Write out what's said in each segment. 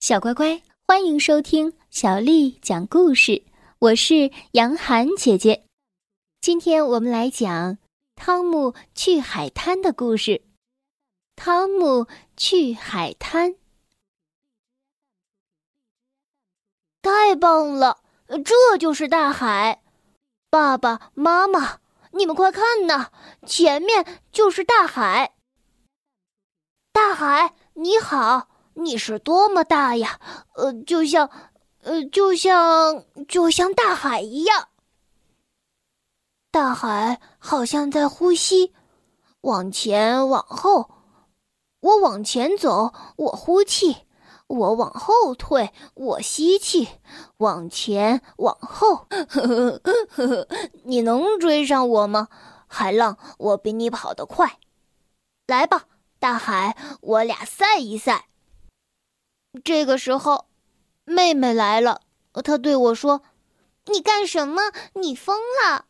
小乖乖，欢迎收听小丽讲故事。我是杨涵姐姐，今天我们来讲汤姆去海滩的故事。汤姆去海滩，太棒了！这就是大海。爸爸妈妈，你们快看呐，前面就是大海。大海，你好。你是多么大呀！呃，就像，呃，就像，就像大海一样。大海好像在呼吸，往前往后，我往前走，我呼气；我往后退，我吸气。往前往后，呵呵呵，你能追上我吗？海浪，我比你跑得快。来吧，大海，我俩赛一赛。这个时候，妹妹来了。她对我说：“你干什么？你疯了？”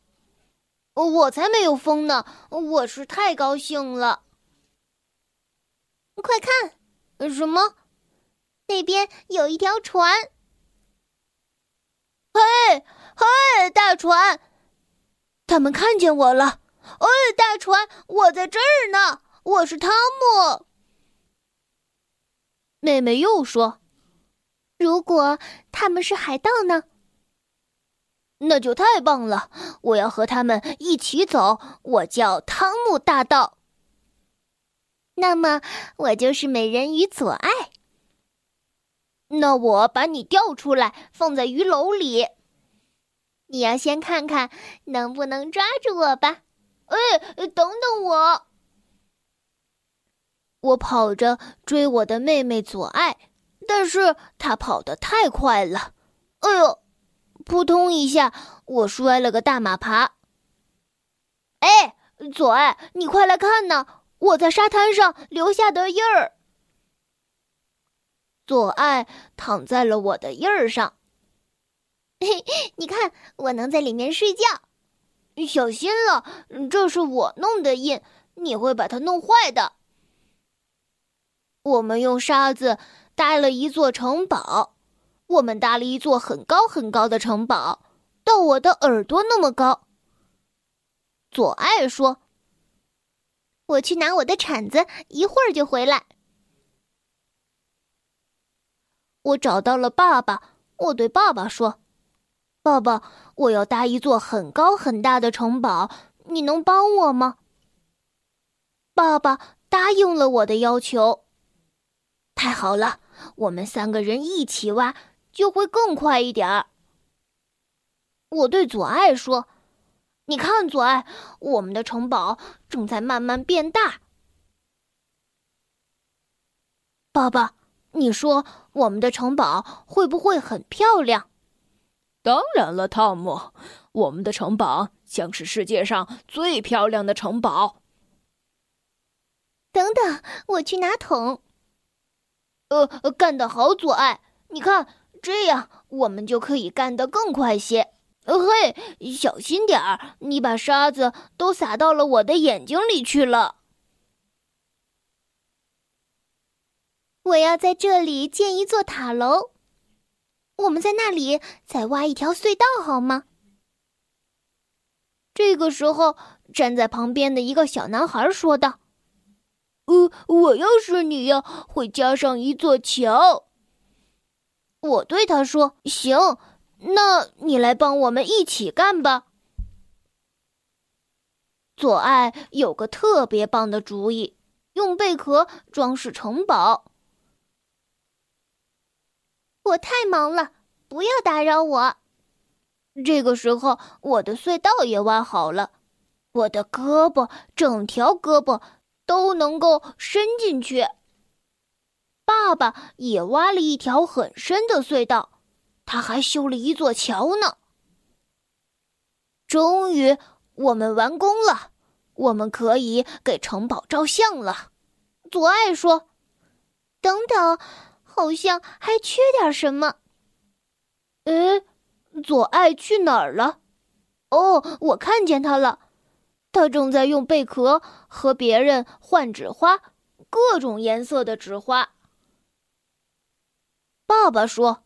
我才没有疯呢！我是太高兴了。快看，什么？那边有一条船。嘿，嘿，大船！他们看见我了。哎，大船，我在这儿呢。我是汤姆。妹妹又说：“如果他们是海盗呢？那就太棒了！我要和他们一起走。我叫汤姆大盗。那么我就是美人鱼左爱。那我把你钓出来，放在鱼篓里。你要先看看能不能抓住我吧。哎，等等我。”我跑着追我的妹妹左爱，但是她跑得太快了。哎呦，扑通一下，我摔了个大马趴。哎，左爱，你快来看呐，我在沙滩上留下的印儿。左爱躺在了我的印儿上。嘿，你看，我能在里面睡觉。小心了，这是我弄的印，你会把它弄坏的。我们用沙子搭了一座城堡，我们搭了一座很高很高的城堡，到我的耳朵那么高。左爱说：“我去拿我的铲子，一会儿就回来。”我找到了爸爸，我对爸爸说：“爸爸，我要搭一座很高很大的城堡，你能帮我吗？”爸爸答应了我的要求。太好了，我们三个人一起挖就会更快一点儿。我对左爱说：“你看，左爱，我们的城堡正在慢慢变大。”爸爸，你说我们的城堡会不会很漂亮？当然了，汤姆，我们的城堡将是世界上最漂亮的城堡。等等，我去拿桶。呃，干得好，左爱！你看，这样我们就可以干得更快些。呃嘿，小心点儿，你把沙子都撒到了我的眼睛里去了。我要在这里建一座塔楼，我们在那里再挖一条隧道，好吗？这个时候，站在旁边的一个小男孩说道。呃，我要是你呀，会加上一座桥。我对他说：“行，那你来帮我们一起干吧。”左爱有个特别棒的主意，用贝壳装饰城堡。我太忙了，不要打扰我。这个时候，我的隧道也挖好了，我的胳膊，整条胳膊。都能够伸进去。爸爸也挖了一条很深的隧道，他还修了一座桥呢。终于，我们完工了，我们可以给城堡照相了。左爱说：“等等，好像还缺点什么。”哎，左爱去哪儿了？哦，我看见他了。他正在用贝壳和别人换纸花，各种颜色的纸花。爸爸说：“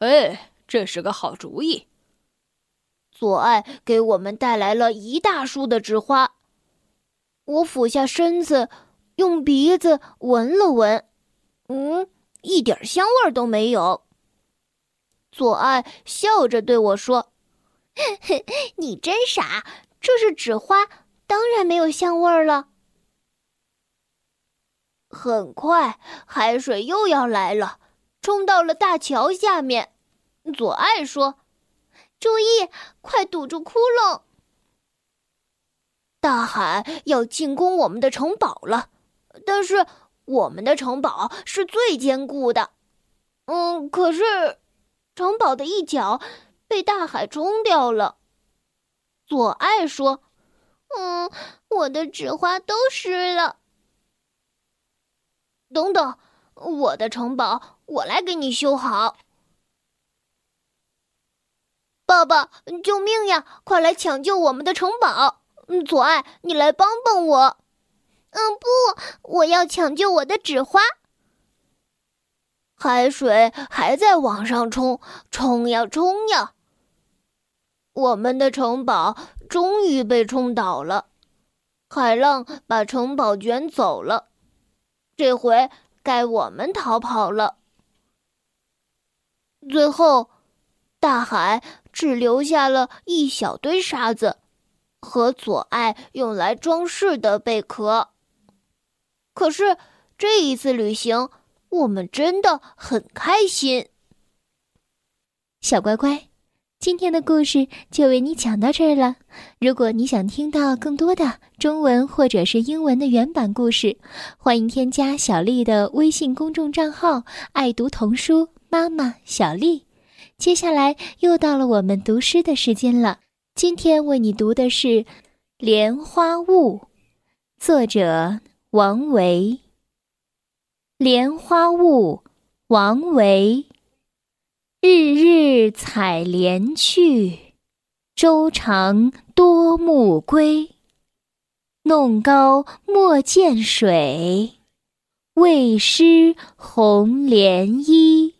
哎，这是个好主意。”左爱给我们带来了一大束的纸花。我俯下身子，用鼻子闻了闻，嗯，一点香味都没有。左爱笑着对我说：“ 你真傻，这是纸花，当然没有香味儿了。”很快，海水又要来了，冲到了大桥下面。左爱说：“注意，快堵住窟窿！”大海要进攻我们的城堡了，但是我们的城堡是最坚固的。嗯，可是。城堡的一角被大海冲掉了。左爱说：“嗯，我的纸花都湿了。”等等，我的城堡我来给你修好。爸爸，救命呀！快来抢救我们的城堡！左爱，你来帮帮我。嗯，不，我要抢救我的纸花。海水还在往上冲，冲呀冲呀！我们的城堡终于被冲倒了，海浪把城堡卷走了。这回该我们逃跑了。最后，大海只留下了一小堆沙子和左爱用来装饰的贝壳。可是这一次旅行。我们真的很开心，小乖乖，今天的故事就为你讲到这儿了。如果你想听到更多的中文或者是英文的原版故事，欢迎添加小丽的微信公众账号“爱读童书妈妈小丽”。接下来又到了我们读诗的时间了，今天为你读的是《莲花坞》，作者王维。莲花坞，王维。日日采莲去，洲长多暮归。弄篙莫溅水，畏湿红莲衣。